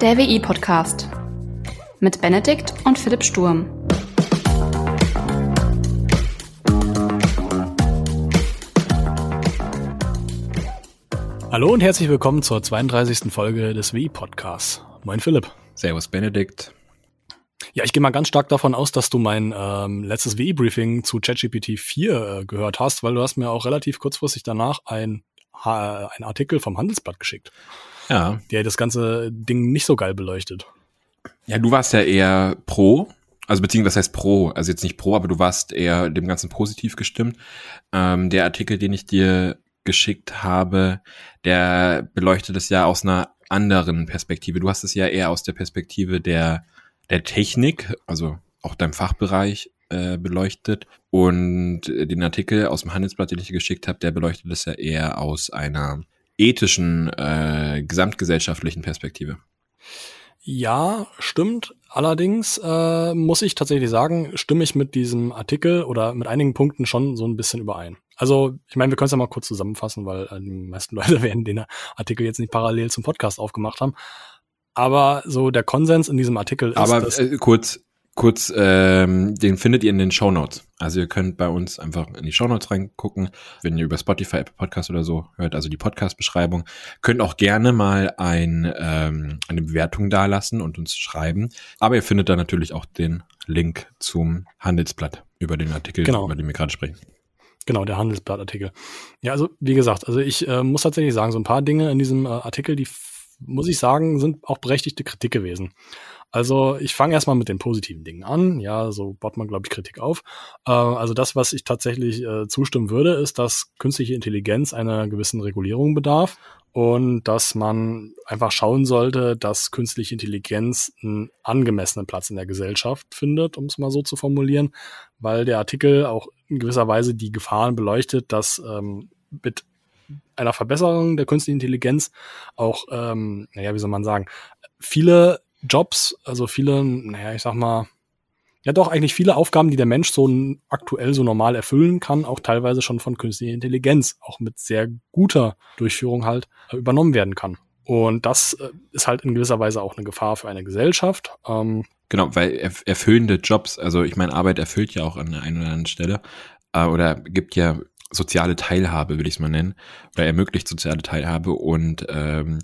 Der WI-Podcast mit Benedikt und Philipp Sturm. Hallo und herzlich willkommen zur 32. Folge des WI-Podcasts. Moin Philipp. Servus Benedikt. Ja, ich gehe mal ganz stark davon aus, dass du mein ähm, letztes WI-Briefing zu ChatGPT 4 äh, gehört hast, weil du hast mir auch relativ kurzfristig danach ein, äh, ein Artikel vom Handelsblatt geschickt. Ja. Der das ganze Ding nicht so geil beleuchtet. Ja, du warst ja eher pro, also beziehungsweise was heißt pro, also jetzt nicht pro, aber du warst eher dem Ganzen positiv gestimmt. Ähm, der Artikel, den ich dir geschickt habe, der beleuchtet es ja aus einer anderen Perspektive. Du hast es ja eher aus der Perspektive der der Technik, also auch deinem Fachbereich äh, beleuchtet. Und den Artikel aus dem Handelsblatt, den ich geschickt habe, der beleuchtet es ja eher aus einer ethischen, äh, gesamtgesellschaftlichen Perspektive. Ja, stimmt. Allerdings äh, muss ich tatsächlich sagen, stimme ich mit diesem Artikel oder mit einigen Punkten schon so ein bisschen überein. Also, ich meine, wir können es ja mal kurz zusammenfassen, weil äh, die meisten Leute werden den Artikel jetzt nicht parallel zum Podcast aufgemacht haben. Aber so der Konsens in diesem Artikel ist. Aber äh, kurz, kurz, ähm, den findet ihr in den Show Notes. Also ihr könnt bei uns einfach in die Show Notes reingucken, wenn ihr über Spotify, Apple Podcast oder so hört, also die Podcast-Beschreibung. Könnt auch gerne mal ein, ähm, eine Bewertung dalassen und uns schreiben. Aber ihr findet da natürlich auch den Link zum Handelsblatt über den Artikel, Genau. über den wir gerade sprechen. Genau, der Handelsblattartikel. Ja, also wie gesagt, also ich äh, muss tatsächlich sagen, so ein paar Dinge in diesem äh, Artikel, die muss ich sagen, sind auch berechtigte Kritik gewesen. Also ich fange erstmal mit den positiven Dingen an. Ja, so baut man, glaube ich, Kritik auf. Äh, also das, was ich tatsächlich äh, zustimmen würde, ist, dass künstliche Intelligenz einer gewissen Regulierung bedarf und dass man einfach schauen sollte, dass künstliche Intelligenz einen angemessenen Platz in der Gesellschaft findet, um es mal so zu formulieren, weil der Artikel auch in gewisser Weise die Gefahren beleuchtet, dass ähm, mit einer Verbesserung der künstlichen Intelligenz auch, ähm, naja, wie soll man sagen, viele Jobs, also viele, naja, ich sag mal, ja doch eigentlich viele Aufgaben, die der Mensch so aktuell so normal erfüllen kann, auch teilweise schon von künstlicher Intelligenz, auch mit sehr guter Durchführung halt äh, übernommen werden kann. Und das äh, ist halt in gewisser Weise auch eine Gefahr für eine Gesellschaft. Ähm, Genau, weil erf erfüllende Jobs, also ich meine, Arbeit erfüllt ja auch an der einen oder anderen Stelle äh, oder gibt ja soziale Teilhabe, will ich es mal nennen, oder ermöglicht soziale Teilhabe und ähm,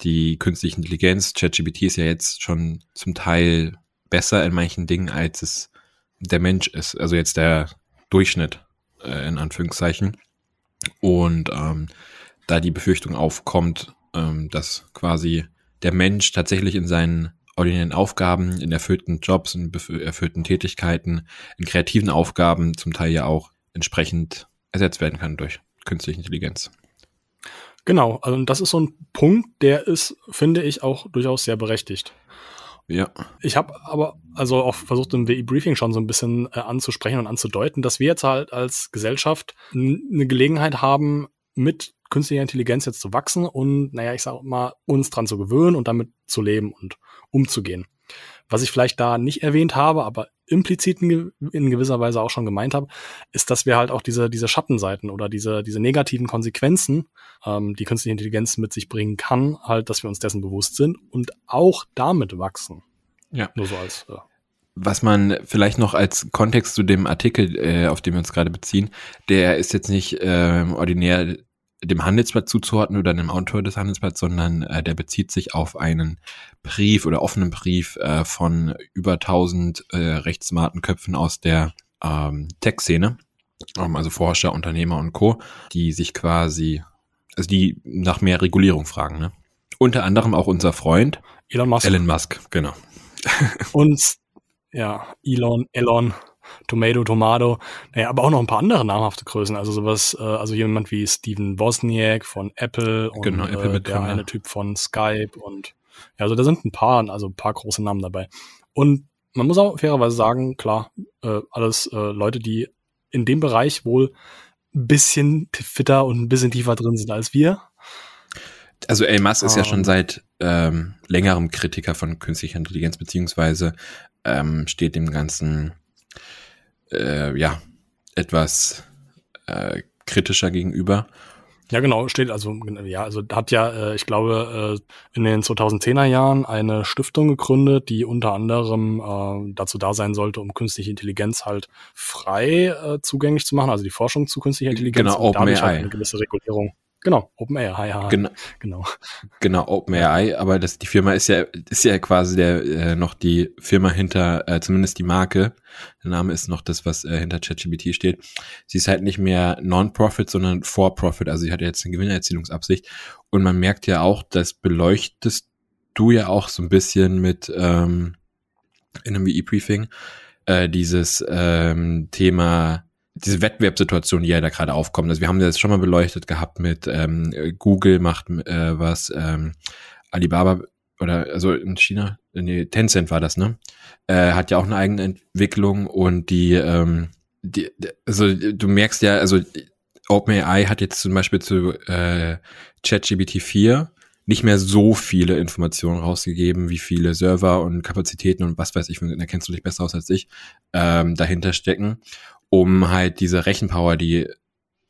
die künstliche Intelligenz, ChatGPT ist ja jetzt schon zum Teil besser in manchen Dingen, als es der Mensch ist, also jetzt der Durchschnitt äh, in Anführungszeichen. Und ähm, da die Befürchtung aufkommt, ähm, dass quasi der Mensch tatsächlich in seinen ordinären Aufgaben, in erfüllten Jobs, in erfüllten Tätigkeiten, in kreativen Aufgaben zum Teil ja auch entsprechend ersetzt werden kann durch künstliche Intelligenz. Genau, also das ist so ein Punkt, der ist, finde ich, auch durchaus sehr berechtigt. Ja, Ich habe aber also auch versucht im WI-Briefing schon so ein bisschen äh, anzusprechen und anzudeuten, dass wir jetzt halt als Gesellschaft eine Gelegenheit haben, mit künstlicher Intelligenz jetzt zu wachsen und, naja, ich sag mal, uns dran zu gewöhnen und damit zu leben und umzugehen. Was ich vielleicht da nicht erwähnt habe, aber implizit in, ge- in gewisser Weise auch schon gemeint habe, ist, dass wir halt auch diese, diese Schattenseiten oder diese, diese negativen Konsequenzen, ähm, die künstliche Intelligenz mit sich bringen kann, halt, dass wir uns dessen bewusst sind und auch damit wachsen. ja. Nur so als äh, Was man vielleicht noch als Kontext zu dem Artikel, äh, auf den wir uns gerade beziehen, der ist jetzt nicht ähm, ordinär dem Handelsblatt zuzuordnen oder dem Autor des Handelsblatts, sondern äh, der bezieht sich auf einen Brief oder offenen Brief äh, von über 1000 äh, recht smarten Köpfen aus der ähm, Tech-Szene, ähm, also Forscher, Unternehmer und Co., die sich quasi, also die nach mehr Regulierung fragen. Ne? Unter anderem auch unser Freund Elon Musk Elon Musk, genau. und ja, Elon, Elon, Tomato, Tomato, naja, aber auch noch ein paar andere namhafte Größen, also sowas, äh, also jemand wie Steven Wozniak von Apple und Genau, Apple äh, der eine Typ von Skype und ja, also da sind ein paar, also ein paar große Namen dabei. Und man muss auch fairerweise sagen, klar, äh, alles äh, Leute, die in dem Bereich wohl ein bisschen fitter und ein bisschen tiefer drin sind als wir. Also Elon Musk ist ja Ähm. schon seit ähm, längerem Kritiker von künstlicher Intelligenz, beziehungsweise ähm, steht dem Ganzen äh, ja etwas äh, kritischer gegenüber. Ja, genau, steht also, ja, also hat ja, äh, ich glaube, äh, in den 2010er Jahren eine Stiftung gegründet, die unter anderem äh, dazu da sein sollte, um künstliche Intelligenz halt frei äh, zugänglich zu machen, also die Forschung zu künstlicher Intelligenz genau, und dadurch halt eine gewisse Regulierung. Genau, OpenAI, hi, Genau, genau. genau OpenAI, aber das, die Firma ist ja, ist ja quasi der, äh, noch die Firma hinter, äh, zumindest die Marke. Der Name ist noch das, was äh, hinter ChatGPT steht. Sie ist halt nicht mehr Non-Profit, sondern For-Profit. Also sie hat jetzt eine Gewinnerzielungsabsicht. Und man merkt ja auch, das beleuchtest du ja auch so ein bisschen mit ähm, in einem WE-Briefing, äh, dieses ähm, Thema diese Wettbewerbssituation, die ja da gerade aufkommt. Also wir haben das schon mal beleuchtet gehabt mit ähm, Google macht äh, was, ähm, Alibaba oder also in China, nee, Tencent war das, ne? Äh, hat ja auch eine eigene Entwicklung und die, ähm, die, also du merkst ja, also OpenAI hat jetzt zum Beispiel zu äh, ChatGPT 4 nicht mehr so viele Informationen rausgegeben, wie viele Server und Kapazitäten und was weiß ich, da kennst du dich besser aus als ich, ähm, dahinter stecken um halt diese Rechenpower, die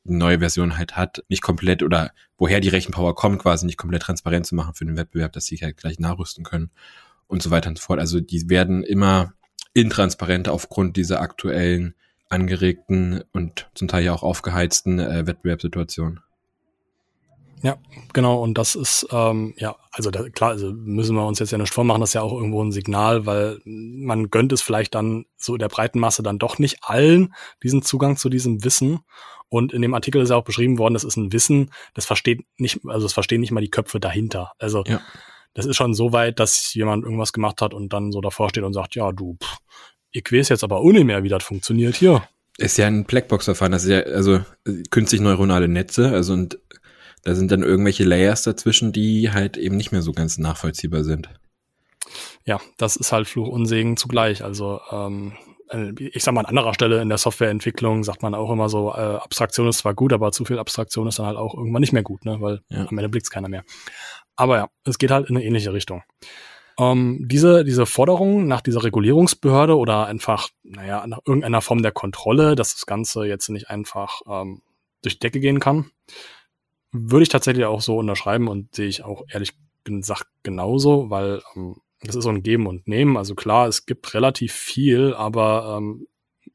die neue Version halt hat, nicht komplett oder woher die Rechenpower kommt, quasi nicht komplett transparent zu machen für den Wettbewerb, dass sie halt gleich nachrüsten können und so weiter und so fort. Also die werden immer intransparenter aufgrund dieser aktuellen angeregten und zum Teil ja auch aufgeheizten äh, Wettbewerbssituation. Ja, genau. Und das ist, ähm, ja, also da, klar, also müssen wir uns jetzt ja nicht vormachen, das ist ja auch irgendwo ein Signal, weil man gönnt es vielleicht dann so der breiten Masse dann doch nicht allen diesen Zugang zu diesem Wissen. Und in dem Artikel ist ja auch beschrieben worden, das ist ein Wissen, das versteht nicht, also das verstehen nicht mal die Köpfe dahinter. Also Ja. das ist schon so weit, dass jemand irgendwas gemacht hat und dann so davor steht und sagt, ja, du, pff, ich weiß jetzt aber ohne mehr, wie das funktioniert hier. Ist ja ein Blackbox-Verfahren, das ist ja, also äh, künstlich neuronale Netze, also und da sind dann irgendwelche Layers dazwischen, die halt eben nicht mehr so ganz nachvollziehbar sind. Ja, das ist halt Fluch und Segen zugleich. Also ähm, äh, ich sag mal, an anderer Stelle in der Softwareentwicklung sagt man auch immer so, äh, Abstraktion ist zwar gut, aber zu viel Abstraktion ist dann halt auch irgendwann nicht mehr gut, ne? weil Ja. am Ende blickt's keiner mehr. Aber ja, es geht halt in eine ähnliche Richtung. Ähm, diese, diese Forderung nach dieser Regulierungsbehörde oder einfach, naja, nach irgendeiner Form der Kontrolle, dass das Ganze jetzt nicht einfach ähm, durch die Decke gehen kann, würde ich tatsächlich auch so unterschreiben und sehe ich auch ehrlich gesagt genauso, weil ähm, das ist so ein Geben und Nehmen. Also klar, es gibt relativ viel, aber ähm,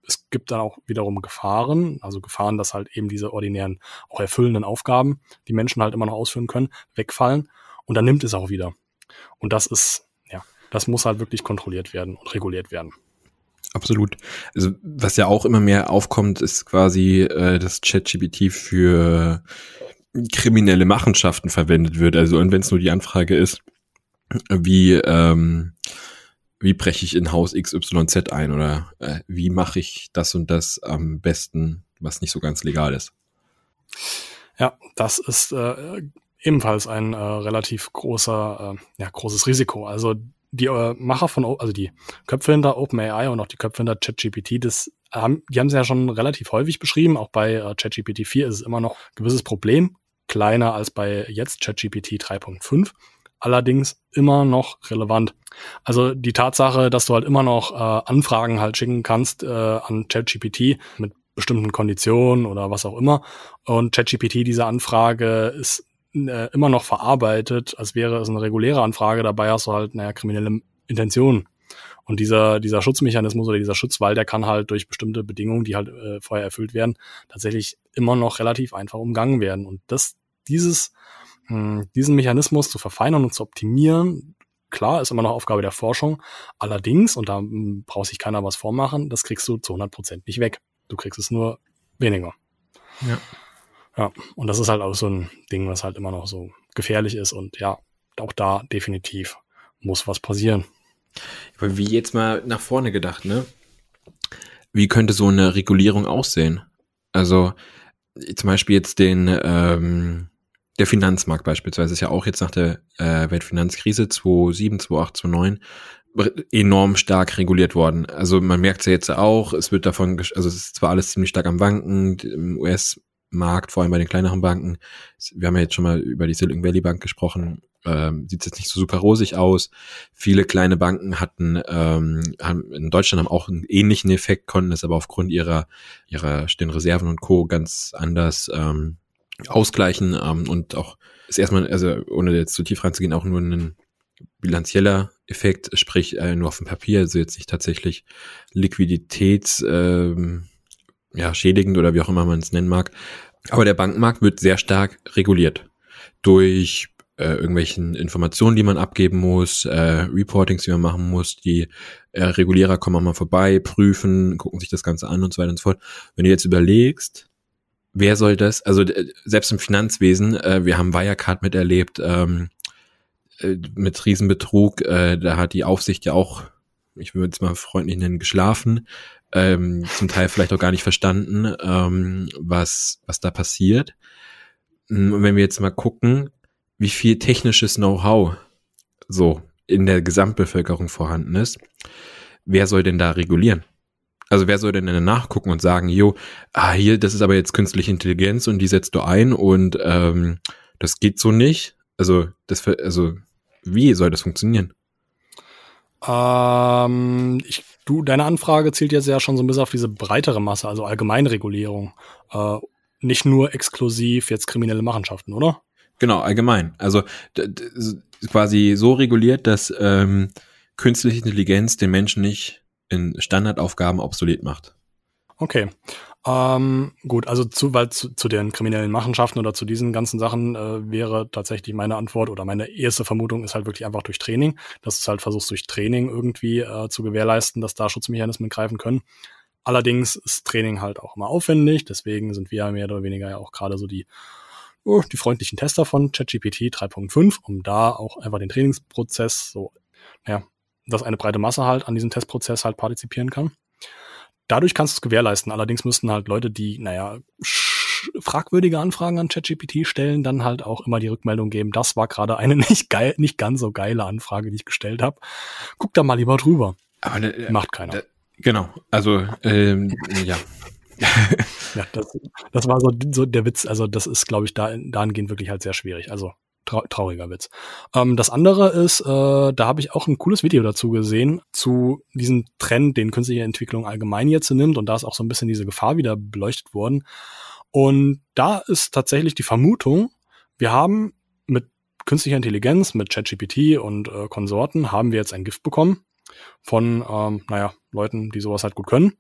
es gibt dann auch wiederum Gefahren, also Gefahren, dass halt eben diese ordinären, auch erfüllenden Aufgaben, die Menschen halt immer noch ausführen können, wegfallen und dann nimmt es auch wieder. Und das ist, ja, das muss halt wirklich kontrolliert werden und reguliert werden. Absolut. Also was ja auch immer mehr aufkommt, ist quasi, äh, dass ChatGPT für kriminelle Machenschaften verwendet wird. Also und wenn es nur die Anfrage ist, wie ähm, wie breche ich in Haus XYZ ein oder äh, wie mache ich das und das am besten, was nicht so ganz legal ist. Ja, das ist äh, ebenfalls ein äh, relativ großer, äh, ja, großes Risiko. Also die äh, Macher von, also die Köpfe hinter OpenAI und auch die Köpfe hinter ChatGPT, das haben, die haben es ja schon relativ häufig beschrieben. Auch bei äh, ChatGPT 4 ist es immer noch ein gewisses Problem, kleiner als bei jetzt ChatGPT 3.5, allerdings immer noch relevant. Also die Tatsache, dass du halt immer noch äh, Anfragen halt schicken kannst äh, an ChatGPT mit bestimmten Konditionen oder was auch immer und ChatGPT diese Anfrage ist äh, immer noch verarbeitet, als wäre es eine reguläre Anfrage, dabei hast du halt, naja, kriminelle Intentionen. Und dieser, dieser Schutzmechanismus oder dieser Schutzwall, der kann halt durch bestimmte Bedingungen, die halt äh, vorher erfüllt werden, tatsächlich immer noch relativ einfach umgangen werden. Und das, dieses, mh, diesen Mechanismus zu verfeinern und zu optimieren, klar, ist immer noch Aufgabe der Forschung. Allerdings, und da mh, braucht sich keiner was vormachen, das kriegst du zu 100 Prozent nicht weg. Du kriegst es nur weniger. Ja. Ja, und das ist halt auch so ein Ding, was halt immer noch so gefährlich ist. Und ja, auch da definitiv muss was passieren. Wie jetzt mal nach vorne gedacht, ne? Wie könnte so eine Regulierung aussehen? Also zum Beispiel jetzt den ähm, der Finanzmarkt beispielsweise ist ja auch jetzt nach der äh, Weltfinanzkrise 2007, 2008, 2009 enorm stark reguliert worden. Also man merkt es ja jetzt auch, es wird davon, also es ist zwar alles ziemlich stark am Wanken, im US-Markt, vor allem bei den kleineren Banken. Wir haben ja jetzt schon mal über die Silicon Valley Bank gesprochen, ähm, sieht jetzt nicht so super rosig aus. Viele kleine Banken hatten, ähm, haben in Deutschland haben auch einen ähnlichen Effekt, konnten es aber aufgrund ihrer, ihrer stillen Reserven und Co. ganz anders ähm, ausgleichen ähm, und auch ist erstmal, also ohne jetzt zu tief reinzugehen, auch nur ein bilanzieller Effekt, sprich äh, nur auf dem Papier, also jetzt nicht tatsächlich Liquiditäts ähm, ja, schädigend oder wie auch immer man es nennen mag. Aber der Bankmarkt wird sehr stark reguliert durch äh, irgendwelchen Informationen, die man abgeben muss, äh, Reportings, die man machen muss, die äh, Regulierer kommen auch mal vorbei, prüfen, gucken sich das Ganze an und so weiter und so fort. Wenn du jetzt überlegst, wer soll das, also selbst im Finanzwesen, äh, wir haben Wirecard miterlebt, ähm, äh, mit Riesenbetrug, äh, da hat die Aufsicht ja auch, ich würde es mal freundlich nennen, geschlafen, ähm, zum Teil vielleicht auch gar nicht verstanden, ähm, was, was da passiert. Und wenn wir jetzt mal gucken, wie viel technisches Know-how so in der Gesamtbevölkerung vorhanden ist, wer soll denn da regulieren? Also wer soll denn dann nachgucken und sagen, jo, ah, hier, das ist aber jetzt künstliche Intelligenz und die setzt du ein und ähm, das geht so nicht. Also, das, also, wie soll das funktionieren? Ähm, ich, du, deine Anfrage zielt jetzt ja schon so ein bisschen auf diese breitere Masse, also Allgemeinregulierung. Äh, nicht nur exklusiv jetzt kriminelle Machenschaften, oder? Genau, allgemein. Also quasi so reguliert, dass ähm, künstliche Intelligenz den Menschen nicht in Standardaufgaben obsolet macht. Okay. Ähm, gut, also zu, weil zu, zu den kriminellen Machenschaften oder zu diesen ganzen Sachen äh, wäre tatsächlich meine Antwort oder meine erste Vermutung ist halt wirklich einfach durch Training, dass du halt versuchst durch Training irgendwie äh, zu gewährleisten, dass da Schutzmechanismen greifen können. Allerdings ist Training halt auch immer aufwendig, deswegen sind wir mehr oder weniger ja auch gerade so die die freundlichen Tester von ChatGPT 3.5, um da auch einfach den Trainingsprozess so, naja, dass eine breite Masse halt an diesem Testprozess halt partizipieren kann. Dadurch kannst du es gewährleisten. Allerdings müssten halt Leute, die, naja, fragwürdige Anfragen an ChatGPT stellen, dann halt auch immer die Rückmeldung geben, das war gerade eine nicht geil, nicht ganz so geile Anfrage, die ich gestellt habe. Guck da mal lieber drüber. Aber ne, macht keiner. Ne, genau. Also ähm, ja. ja, das, das war so, so der Witz. Also das ist, glaube ich, da dahingehend wirklich halt sehr schwierig. Also Trau trauriger Witz. Ähm, das andere ist, äh, da habe ich auch ein cooles Video dazu gesehen, zu diesem Trend, den künstliche Entwicklung allgemein jetzt nimmt. Und da ist auch so ein bisschen diese Gefahr wieder beleuchtet worden. Und da ist tatsächlich die Vermutung, wir haben mit künstlicher Intelligenz, mit ChatGPT und äh, Konsorten, haben wir jetzt ein Gift bekommen von, ähm, naja, Leuten, die sowas halt gut können.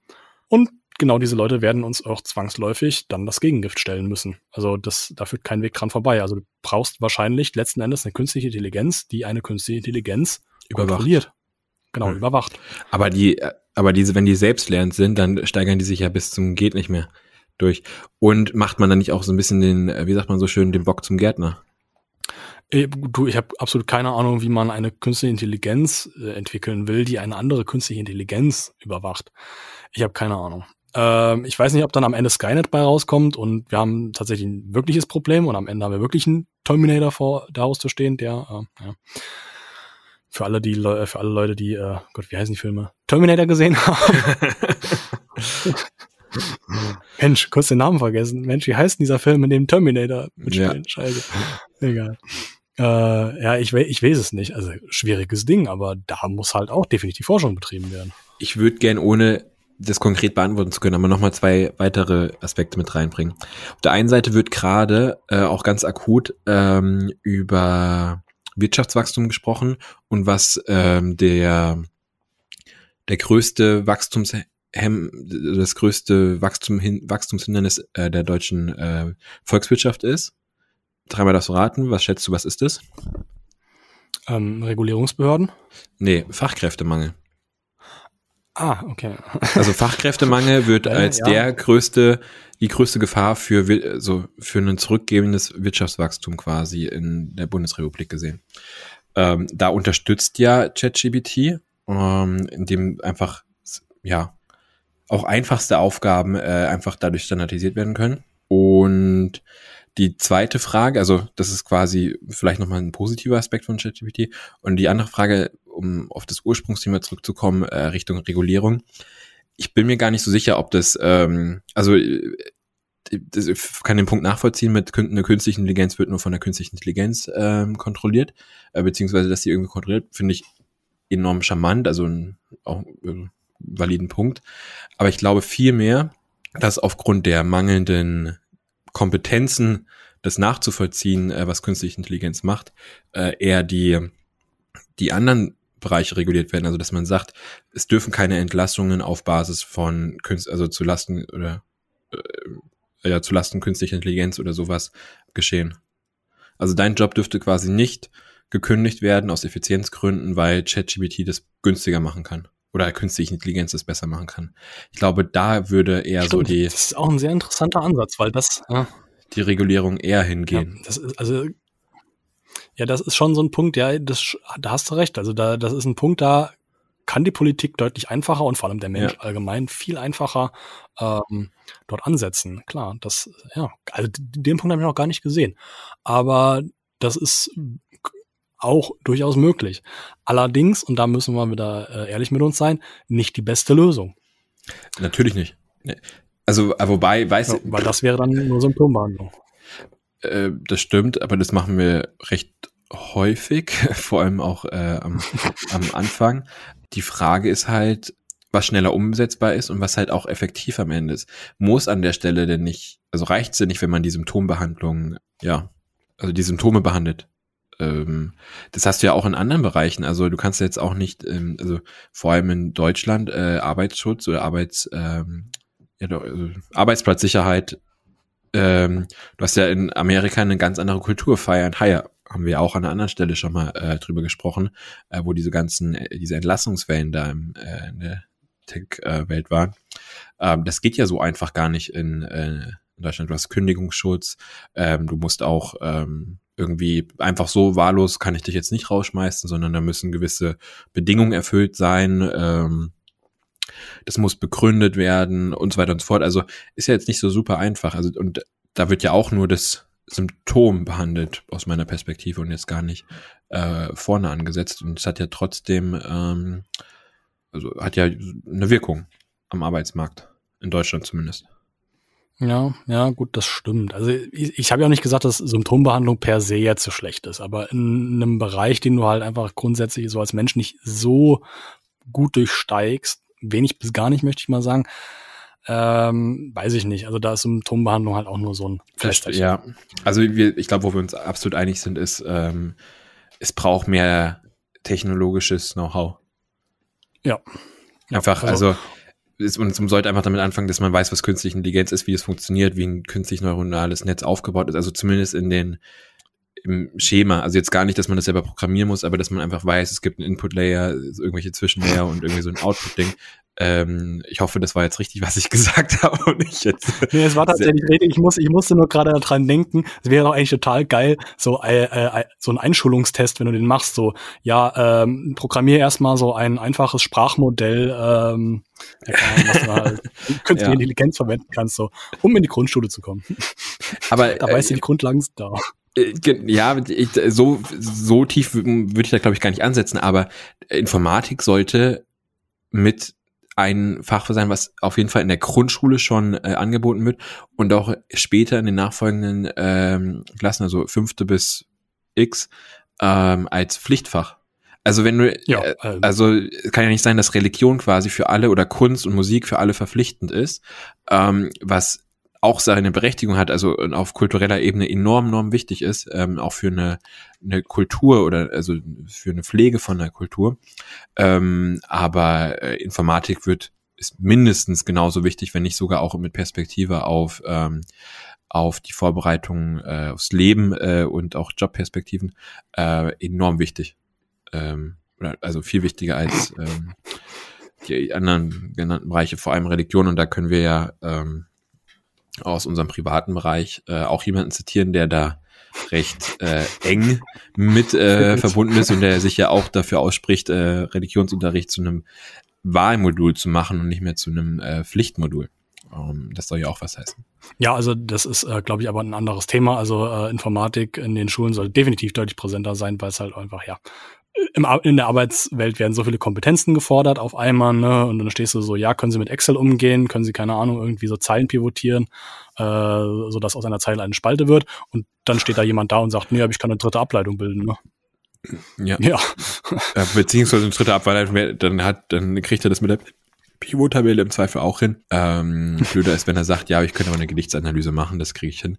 Und genau diese Leute werden uns auch zwangsläufig dann das Gegengift stellen müssen. Also das, da führt kein Weg dran vorbei. Also du brauchst wahrscheinlich letzten Endes eine künstliche Intelligenz, die eine künstliche Intelligenz überwacht. Genau, hm. überwacht. Aber die, aber diese, wenn die selbstlernend sind, dann steigern die sich ja bis zum geht nicht mehr durch. Und macht man dann nicht auch so ein bisschen den, wie sagt man so schön, den Bock zum Gärtner? Äh, du, ich habe absolut keine Ahnung, wie man eine künstliche Intelligenz äh, entwickeln will, die eine andere künstliche Intelligenz überwacht. Ich habe keine Ahnung. Ähm, ich weiß nicht, ob dann am Ende Skynet bei rauskommt und wir haben tatsächlich ein wirkliches Problem und am Ende haben wir wirklich einen Terminator vor der Haustür stehen, der, äh, ja. Für alle, die, für alle Leute, die, äh, Gott, wie heißen die Filme? Terminator gesehen haben. Mensch, kurz den Namen vergessen. Mensch, wie heißt denn dieser Film, in dem Terminator mitspielt? Ja. Scheiße. Egal. Äh, ja, ich, ich weiß es nicht. Also schwieriges Ding, aber da muss halt auch definitiv Forschung betrieben werden. Ich würde gern ohne das konkret beantworten zu können, aber nochmal zwei weitere Aspekte mit reinbringen. Auf der einen Seite wird gerade äh, auch ganz akut ähm, über Wirtschaftswachstum gesprochen und was ähm, der der größte Wachstumshem, das größte Wachstum, Wachstumshindernis äh, der deutschen äh, Volkswirtschaft ist. Dreimal das raten. Was schätzt du, was ist das? Ähm, Regulierungsbehörden? Nee, Fachkräftemangel. Ah, okay. Also Fachkräftemangel wird als ja. der größte, die größte Gefahr für, so, für ein zurückgebendes Wirtschaftswachstum quasi in der Bundesrepublik gesehen. Ähm, da unterstützt ja ChatGPT, ähm, indem einfach, ja, auch einfachste Aufgaben äh, einfach dadurch standardisiert werden können. Und die zweite Frage, also das ist quasi vielleicht nochmal ein positiver Aspekt von ChatGPT. Und die andere Frage, um auf das Ursprungsthema zurückzukommen, äh, Richtung Regulierung. Ich bin mir gar nicht so sicher, ob das, ähm, also äh, ich kann den Punkt nachvollziehen mit eine künstliche Intelligenz wird nur von der künstlichen Intelligenz ähm, kontrolliert, äh, beziehungsweise dass sie irgendwie kontrolliert, finde ich enorm charmant, also ein, auch äh, validen Punkt. Aber ich glaube viel mehr, dass aufgrund der mangelnden Kompetenzen das nachzuvollziehen, äh, was künstliche Intelligenz macht, äh, eher die, die anderen Bereiche reguliert werden. Also dass man sagt, es dürfen keine Entlassungen auf Basis von Künst, also zu Lasten oder äh, ja, zu Lasten künstlicher Intelligenz oder sowas geschehen. Also dein Job dürfte quasi nicht gekündigt werden aus Effizienzgründen, weil ChatGPT das günstiger machen kann oder künstliche Intelligenz das besser machen kann. Ich glaube, da würde eher Stimmt, so die. Das ist auch ein sehr interessanter Ansatz, weil das. Ja. Die Regulierung eher hingehen. Ja, das ist, also, ja, das ist schon so ein Punkt, ja, das, da hast du recht. Also da, das ist ein Punkt, da kann die Politik deutlich einfacher und vor allem der Mensch ja. allgemein viel einfacher ähm, dort ansetzen. Klar, das, ja, also den Punkt habe ich noch gar nicht gesehen. Aber das ist auch durchaus möglich. Allerdings, und da müssen wir wieder äh, ehrlich mit uns sein, nicht die beste Lösung. Natürlich nicht. Also, äh, wobei, weiß ja, Weil das wäre dann nur Symptombehandlung. Äh, das stimmt, aber das machen wir recht häufig, vor allem auch äh, am, am Anfang. Die Frage ist halt, was schneller umsetzbar ist und was halt auch effektiv am Ende ist. Muss an der Stelle denn nicht, also reicht es denn nicht, wenn man die Symptombehandlung, ja, also die Symptome behandelt? Ähm, das hast du ja auch in anderen Bereichen. Also du kannst jetzt auch nicht, ähm, also vor allem in Deutschland äh, Arbeitsschutz oder Arbeits, ähm, ja, doch, also Arbeitsplatzsicherheit. Ähm, du hast ja in Amerika eine ganz andere Kultur feiern. Hire haben wir auch an einer anderen Stelle schon mal äh, drüber gesprochen, äh, wo diese ganzen, äh, diese Entlassungswellen da im, äh, in der Tech-Welt waren. Ähm, das geht ja so einfach gar nicht in, äh, in Deutschland. Du hast Kündigungsschutz, ähm, du musst auch ähm, irgendwie einfach so wahllos kann ich dich jetzt nicht rausschmeißen, sondern da müssen gewisse Bedingungen erfüllt sein. Ähm, das muss begründet werden und so weiter und so fort. Also ist ja jetzt nicht so super einfach. Also und da wird ja auch nur das Symptom behandelt aus meiner Perspektive und jetzt gar nicht äh, vorne angesetzt. Und es hat ja trotzdem, ähm, also hat ja eine Wirkung am Arbeitsmarkt in Deutschland zumindest. Ja, ja, gut, das stimmt. Also ich, ich habe ja auch nicht gesagt, dass Symptombehandlung per se jetzt so schlecht ist, aber in einem Bereich, den du halt einfach grundsätzlich so als Mensch nicht so gut durchsteigst, wenig bis gar nicht, möchte ich mal sagen, ähm, weiß ich nicht. Also da ist Symptombehandlung halt auch nur so ein Feststechen. Ja, also wir, ich glaube, wo wir uns absolut einig sind, ist, ähm, es braucht mehr technologisches Know-how. Ja. Einfach, also, also ist, und man sollte einfach damit anfangen, dass man weiß, was künstliche Intelligenz ist, wie es funktioniert, wie ein künstlich neuronales Netz aufgebaut ist. Also zumindest in den im Schema. Also jetzt gar nicht, dass man das selber programmieren muss, aber dass man einfach weiß, es gibt einen Input-Layer, irgendwelche Zwischenlayer und irgendwie so ein Output-Ding. Ähm, ich hoffe, das war jetzt richtig, was ich gesagt habe und nicht jetzt. Nee, es war tatsächlich richtig. Ich, muss, ich musste nur gerade daran denken, es wäre doch eigentlich total geil, so, äh, äh, so ein Einschulungstest, wenn du den machst, so, ja, ähm, programmier erstmal so ein einfaches Sprachmodell, ähm, ja, was du halt künstliche ja. Intelligenz verwenden kannst, so, um in die Grundschule zu kommen. Aber da weißt du, äh, die Grundlagen sind da. Äh, ja, ich, so, so tief würde ich da, glaube ich, gar nicht ansetzen, aber Informatik sollte mit ein Fach sein, was auf jeden Fall in der Grundschule schon äh, angeboten wird und auch später in den nachfolgenden ähm, Klassen, also fünfte bis X, ähm, als Pflichtfach. Also wenn du, ja, äh, ähm. also kann ja nicht sein, dass Religion quasi für alle oder Kunst und Musik für alle verpflichtend ist, ähm, was auch seine Berechtigung hat, also auf kultureller Ebene enorm, enorm wichtig ist, ähm, auch für eine, eine Kultur oder also für eine Pflege von der Kultur. Ähm, aber äh, Informatik wird ist mindestens genauso wichtig, wenn nicht sogar auch mit Perspektive auf ähm, auf die Vorbereitung äh, aufs Leben äh, und auch Jobperspektiven äh, enorm wichtig. Ähm, also viel wichtiger als ähm, die anderen genannten Bereiche, vor allem Religion. Und da können wir ja ähm, aus unserem privaten Bereich äh, auch jemanden zitieren, der da recht äh, eng mit äh, verbunden ist und der sich ja auch dafür ausspricht, äh, Religionsunterricht zu einem Wahlmodul zu machen und nicht mehr zu einem äh, Pflichtmodul. Um, das soll ja auch was heißen. Ja, also das ist, äh, glaube ich, aber ein anderes Thema. Also äh, Informatik in den Schulen soll definitiv deutlich präsenter sein, weil es halt einfach, ja, im, in der Arbeitswelt werden so viele Kompetenzen gefordert auf einmal, ne? Und dann stehst du so, ja, können Sie mit Excel umgehen, können Sie, keine Ahnung, irgendwie so Zeilen pivotieren, äh, so dass aus einer Zeile eine Spalte wird. Und dann steht da jemand da und sagt, nee, aber ich kann eine dritte Ableitung bilden, ne? Ja. ja. Beziehungsweise eine dritte Ableitung, dann hat, dann kriegt er das mit der Pivot-Tabelle im Zweifel auch hin. Ähm, blöder ist, wenn er sagt, ja, ich könnte aber eine Gedichtsanalyse machen, das kriege ich hin.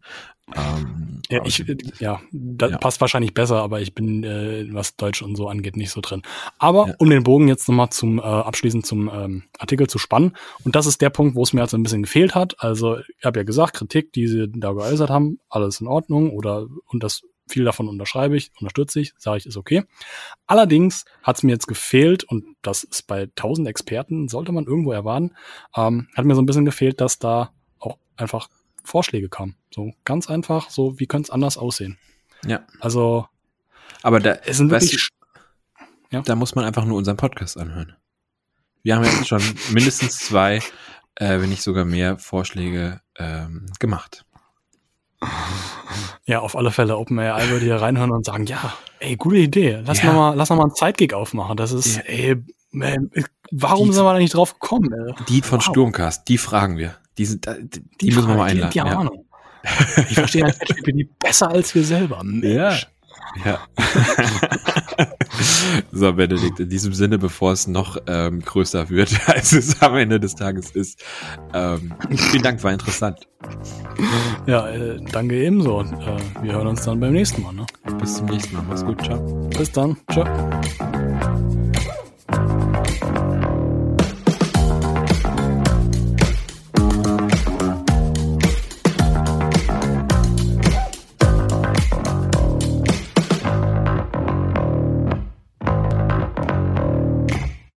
Ähm, Ja, ich, äh, ja, das Ja. passt wahrscheinlich besser, aber ich bin, äh, was Deutsch und so angeht, nicht so drin. Aber Ja. um den Bogen jetzt nochmal zum äh, abschließend zum ähm, Artikel zu spannen, und das ist der Punkt, wo es mir jetzt ein bisschen gefehlt hat. Also, ich habe ja gesagt, Kritik, die sie da geäußert haben, alles in Ordnung oder und das viel davon unterschreibe ich, unterstütze ich, sage ich, ist okay. Allerdings hat es mir jetzt gefehlt, und das ist bei tausend Experten, sollte man irgendwo erwarten, ähm, hat mir so ein bisschen gefehlt, dass da auch einfach Vorschläge kamen. So ganz einfach, so wie könnte es anders aussehen. ja, Also aber da, es sind weißt wirklich du, da muss man einfach nur unseren Podcast anhören. Wir haben jetzt schon mindestens zwei, äh, wenn nicht sogar mehr Vorschläge ähm, gemacht. ja auf alle Fälle OpenAI würde hier reinhören und sagen, ja, ey, gute Idee. Lass Ja. noch mal, lass noch mal einen Zeitgig aufmachen. Das ist, Ja. ey, man, warum Die- sind wir da nicht drauf gekommen? Ey? Die von Wow. Sturmcast, die fragen wir. Die, sind, die, die, müssen wir mal einladen. Die, die ja. Ahnung. Die verstehen halt ChatGPT besser als wir selber. Mensch. Ja. so, Benedikt, in diesem Sinne, bevor es noch ähm, größer wird, als es am Ende des Tages ist. Ähm, vielen Dank, war interessant. Ja, äh, danke ebenso. Und, äh, wir hören uns dann beim nächsten Mal. Ne? Bis zum nächsten Mal. Mach's gut, ciao. Bis dann. Ciao.